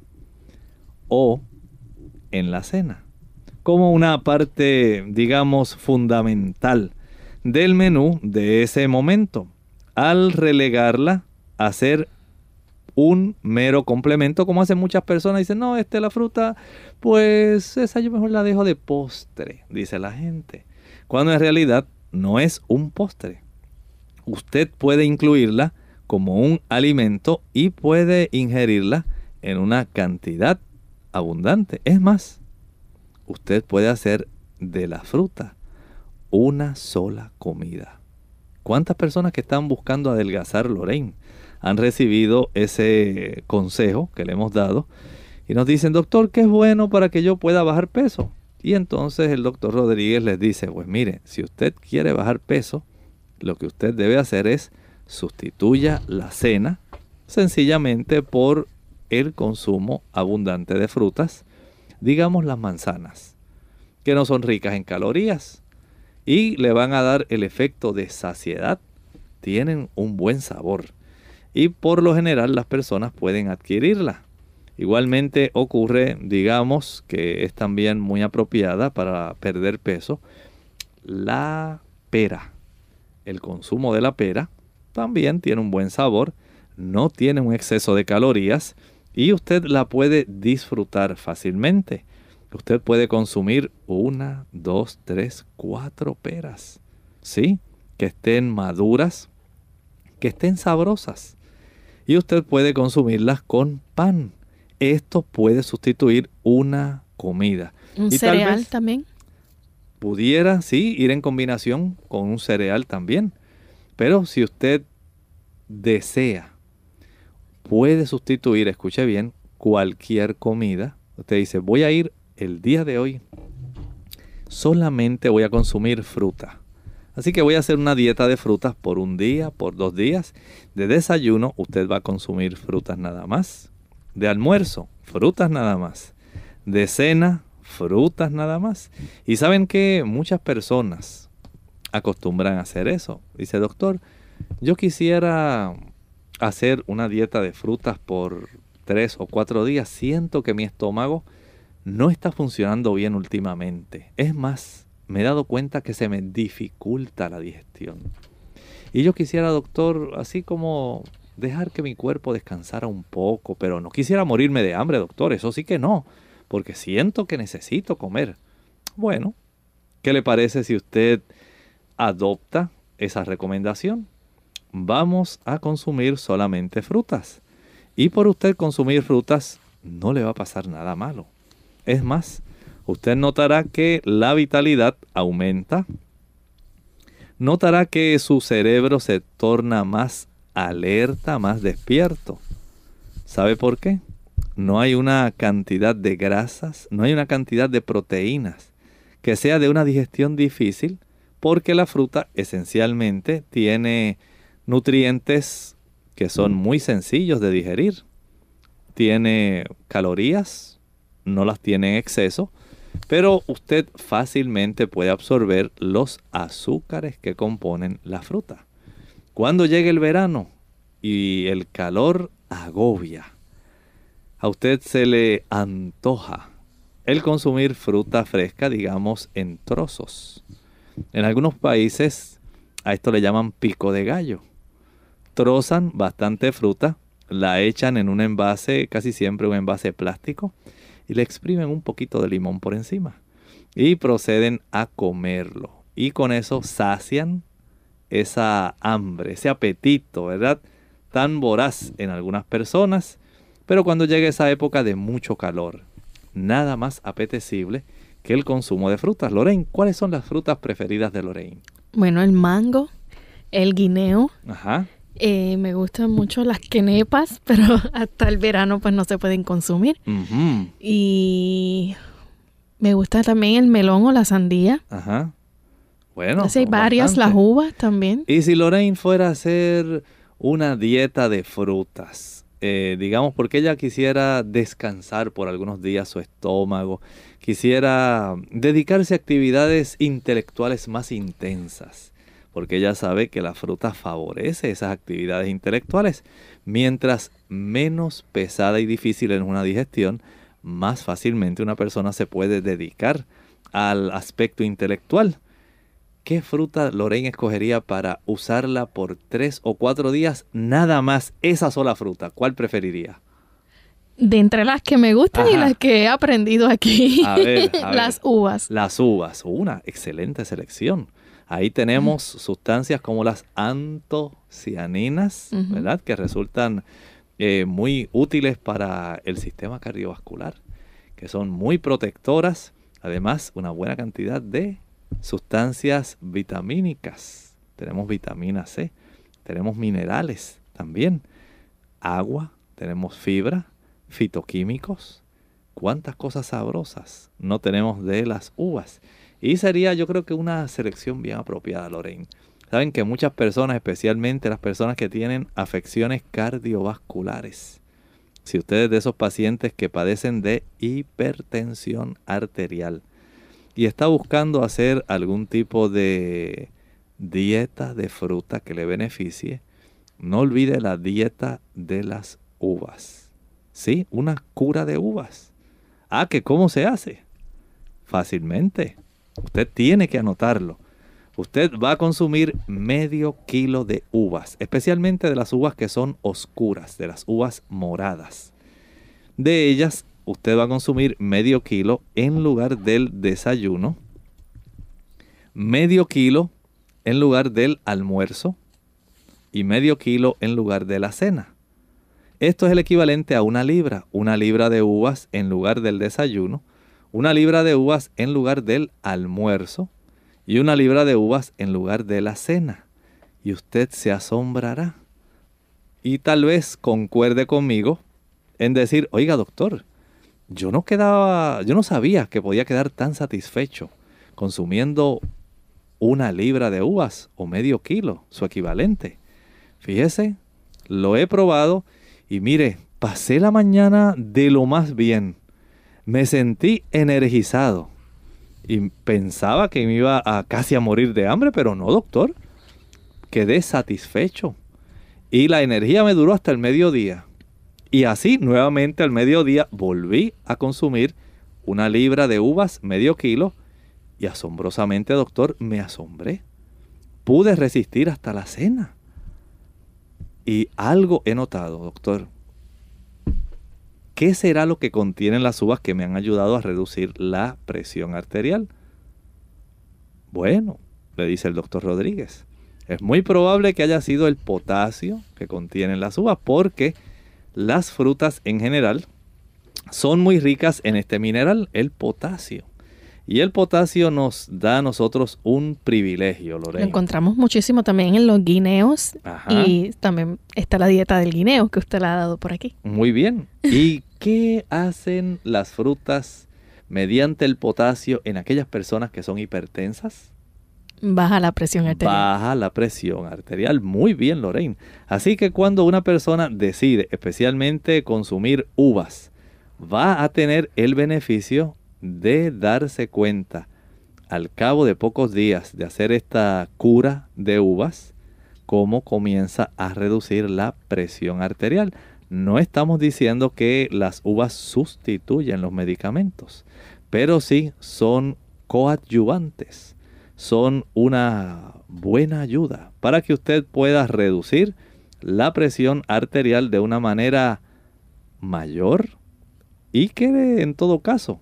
o en la cena. como una parte, digamos, fundamental del menú de ese momento, al relegarla a ser un mero complemento, como hacen muchas personas, dicen, no, esta es la fruta, pues esa yo mejor la dejo de postre, dice la gente, cuando en realidad no es un postre. Usted puede incluirla como un alimento y puede ingerirla en una cantidad abundante. Es más, usted puede hacer de la fruta una sola comida. ¿Cuántas personas que están buscando adelgazar Lorraine han recibido ese consejo que le hemos dado y nos dicen, doctor, ¿qué es bueno para que yo pueda bajar peso? Y entonces el doctor Rodríguez les dice, pues mire, si usted quiere bajar peso, lo que usted debe hacer es sustituya la cena sencillamente por el consumo abundante de frutas, digamos las manzanas, que no son ricas en calorías y le van a dar el efecto de saciedad, tienen un buen sabor y por lo general las personas pueden adquirirla. Igualmente ocurre, digamos, que es también muy apropiada para perder peso, la pera. El consumo de la pera también tiene un buen sabor, no tiene un exceso de calorías y usted la puede disfrutar fácilmente. Usted puede consumir una, dos, tres, cuatro peras. ¿Sí? Que estén maduras, que estén sabrosas. Y usted puede consumirlas con pan. Esto puede sustituir una comida. ¿Un cereal también? Pudiera, sí, ir en combinación con un cereal también. Pero si usted desea puede sustituir, escuche bien, cualquier comida. Usted dice, voy a ir el día de hoy, solamente voy a consumir fruta. Así que voy a hacer una dieta de frutas por un día, por dos días. De desayuno, usted va a consumir frutas nada más. De almuerzo, frutas nada más. De cena, frutas nada más. Y saben que muchas personas acostumbran a hacer eso. Dice, doctor, yo quisiera hacer una dieta de frutas por tres o cuatro días, siento que mi estómago no está funcionando bien últimamente. Es más, me he dado cuenta que se me dificulta la digestión. Y yo quisiera, doctor, así como dejar que mi cuerpo descansara un poco, pero no quisiera morirme de hambre, doctor, eso sí que no, porque siento que necesito comer. Bueno, ¿qué le parece si usted adopta esa recomendación? Vamos a consumir solamente frutas. Y por usted consumir frutas no le va a pasar nada malo. Es más, usted notará que la vitalidad aumenta. Notará que su cerebro se torna más alerta, más despierto. ¿Sabe por qué? No hay una cantidad de grasas, no hay una cantidad de proteínas que sea de una digestión difícil, porque la fruta esencialmente tiene nutrientes que son muy sencillos de digerir. Tiene calorías, no las tiene en exceso, pero usted fácilmente puede absorber los azúcares que componen la fruta. Cuando llegue el verano y el calor agobia, a usted se le antoja el consumir fruta fresca, digamos, en trozos. En algunos países a esto le llaman pico de gallo trozan bastante fruta, la echan en un envase, casi siempre un envase plástico, y le exprimen un poquito de limón por encima. Y proceden a comerlo. Y con eso sacian esa hambre, ese apetito, ¿verdad? Tan voraz en algunas personas. Pero cuando llega esa época de mucho calor, nada más apetecible que el consumo de frutas. Lorraine, ¿cuáles son las frutas preferidas de Lorraine? Bueno, el mango, el guineo, Ajá. Eh, me gustan mucho las quenepas, pero hasta el verano pues no se pueden consumir. Y me gusta también el melón o la sandía. Ajá. Bueno. hay varias, las uvas también. Y si Lorraine fuera a hacer una dieta de frutas, eh, digamos, porque ella quisiera descansar por algunos días su estómago, quisiera dedicarse a actividades intelectuales más intensas porque ella sabe que la fruta favorece esas actividades intelectuales. Mientras menos pesada y difícil es una digestión, más fácilmente una persona se puede dedicar al aspecto intelectual. ¿Qué fruta Lorraine escogería para usarla por tres o cuatro días? Nada más esa sola fruta. ¿Cuál preferiría? De entre las que me gustan y las que he aprendido aquí. A ver, las uvas. Las uvas. Una excelente selección. Ahí tenemos sustancias como las antocianinas, ¿verdad? Que resultan eh, muy útiles para el sistema cardiovascular, que son muy protectoras. Además, una buena cantidad de sustancias vitamínicas. Tenemos vitamina C, tenemos minerales también, agua, tenemos fibra, fitoquímicos. ¿Cuántas cosas sabrosas no tenemos de las uvas? Y sería yo creo que una selección bien apropiada, Lorraine. Saben que muchas personas, especialmente las personas que tienen afecciones cardiovasculares, si ustedes de esos pacientes que padecen de hipertensión arterial y está buscando hacer algún tipo de dieta de fruta que le beneficie, no olvide la dieta de las uvas. ¿Sí? Una cura de uvas. Ah, que cómo se hace. Fácilmente. Usted tiene que anotarlo. Usted va a consumir medio kilo de uvas, especialmente de las uvas que son oscuras, de las uvas moradas. De ellas, usted va a consumir medio kilo en lugar del desayuno, medio kilo en lugar del almuerzo y medio kilo en lugar de la cena. Esto es el equivalente a una libra, una libra de uvas en lugar del desayuno, una libra de uvas en lugar del almuerzo y una libra de uvas en lugar de la cena. Y usted se asombrará. Y tal vez concuerde conmigo en decir, oiga doctor, yo no quedaba, yo no sabía que podía quedar tan satisfecho consumiendo una libra de uvas o medio kilo, su equivalente. Fíjese, lo he probado y mire, pasé la mañana de lo más bien me sentí energizado y pensaba que me iba a casi a morir de hambre, pero no, doctor. Quedé satisfecho y la energía me duró hasta el mediodía. Y así, nuevamente al mediodía, volví a consumir una libra de uvas, medio kilo, y asombrosamente, doctor, me asombré. Pude resistir hasta la cena. Y algo he notado, doctor. ¿Qué será lo que contienen las uvas que me han ayudado a reducir la presión arterial? Bueno, le dice el doctor Rodríguez, es muy probable que haya sido el potasio que contienen las uvas porque las frutas en general son muy ricas en este mineral, el potasio. Y el potasio nos da a nosotros un privilegio, Lorena. Lo encontramos muchísimo también en los guineos y también está la dieta del guineo que usted la ha dado por aquí. Muy bien. ¿Y qué hacen las frutas mediante el potasio en aquellas personas que son hipertensas? Baja la presión arterial. Baja la presión arterial. Muy bien, Lorraine. Así que cuando una persona decide especialmente consumir uvas, va a tener el beneficio de darse cuenta al cabo de pocos días de hacer esta cura de uvas, cómo comienza a reducir la presión arterial. No estamos diciendo que las uvas sustituyen los medicamentos, pero sí son coadyuvantes, son una buena ayuda para que usted pueda reducir la presión arterial de una manera mayor y que en todo caso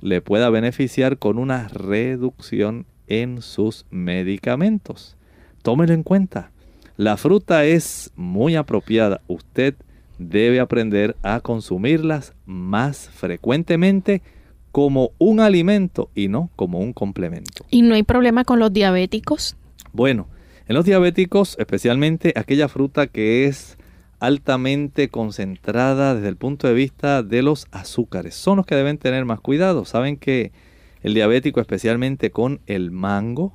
le pueda beneficiar con una reducción en sus medicamentos. Tómelo en cuenta. La fruta es muy apropiada. Usted debe aprender a consumirlas más frecuentemente como un alimento y no como un complemento. ¿Y no hay problema con los diabéticos? Bueno, en los diabéticos, especialmente aquella fruta que es altamente concentrada desde el punto de vista de los azúcares. Son los que deben tener más cuidado. Saben que el diabético, especialmente con el mango,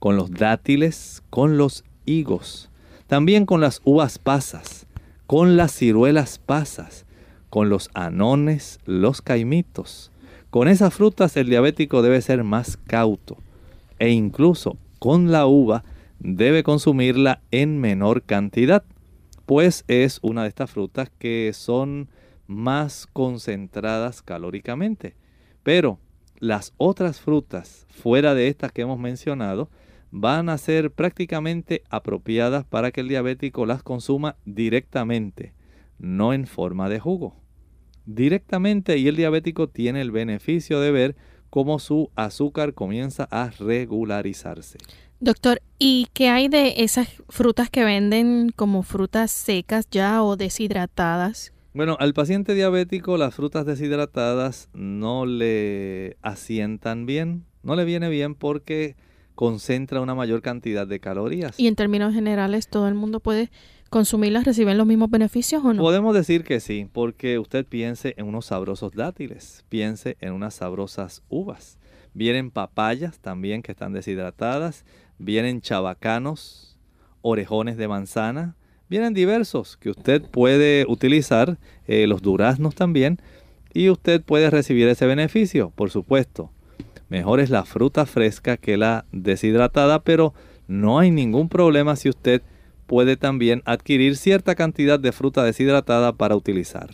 con los dátiles, con los higos, también con las uvas pasas, con las ciruelas pasas, con los anones, los caimitos. Con esas frutas el diabético debe ser más cauto e incluso con la uva debe consumirla en menor cantidad pues es una de estas frutas que son más concentradas calóricamente. Pero las otras frutas fuera de estas que hemos mencionado van a ser prácticamente apropiadas para que el diabético las consuma directamente, no en forma de jugo. Directamente y el diabético tiene el beneficio de ver cómo su azúcar comienza a regularizarse. Doctor, ¿y qué hay de esas frutas que venden como frutas secas ya o deshidratadas? Bueno, al paciente diabético las frutas deshidratadas no le asientan bien, no le viene bien porque concentra una mayor cantidad de calorías. Y en términos generales, ¿todo el mundo puede consumirlas, reciben los mismos beneficios o no? Podemos decir que sí, porque usted piense en unos sabrosos dátiles, piense en unas sabrosas uvas. Vienen papayas también que están deshidratadas, vienen chabacanos, orejones de manzana, vienen diversos que usted puede utilizar, eh, los duraznos también, y usted puede recibir ese beneficio, por supuesto. Mejor es la fruta fresca que la deshidratada, pero no hay ningún problema si usted puede también adquirir cierta cantidad de fruta deshidratada para utilizar.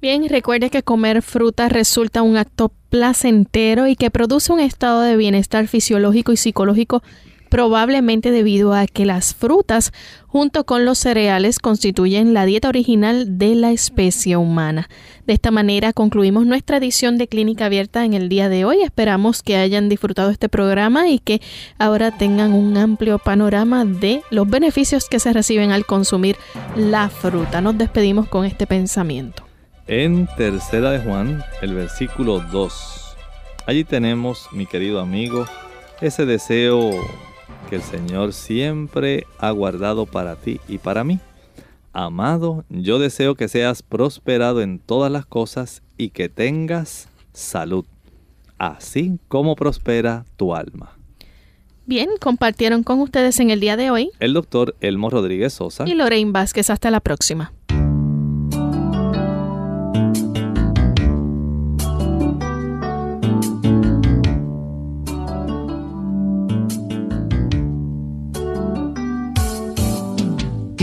Bien, recuerde que comer fruta resulta un acto placentero y que produce un estado de bienestar fisiológico y psicológico probablemente debido a que las frutas junto con los cereales constituyen la dieta original de la especie humana. De esta manera concluimos nuestra edición de Clínica Abierta en el día de hoy. Esperamos que hayan disfrutado este programa y que ahora tengan un amplio panorama de los beneficios que se reciben al consumir la fruta. Nos despedimos con este pensamiento. En Tercera de Juan, el versículo 2. Allí tenemos, mi querido amigo, ese deseo que el Señor siempre ha guardado para ti y para mí. Amado, yo deseo que seas prosperado en todas las cosas y que tengas salud, así como prospera tu alma. Bien, compartieron con ustedes en el día de hoy el doctor Elmo Rodríguez Sosa y Lorraine Vázquez. Hasta la próxima.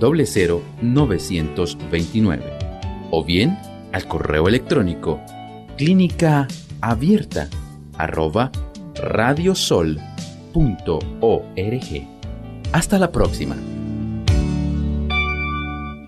00929 o bien al correo electrónico clínica abierta arroba radiosol.org. Hasta la próxima.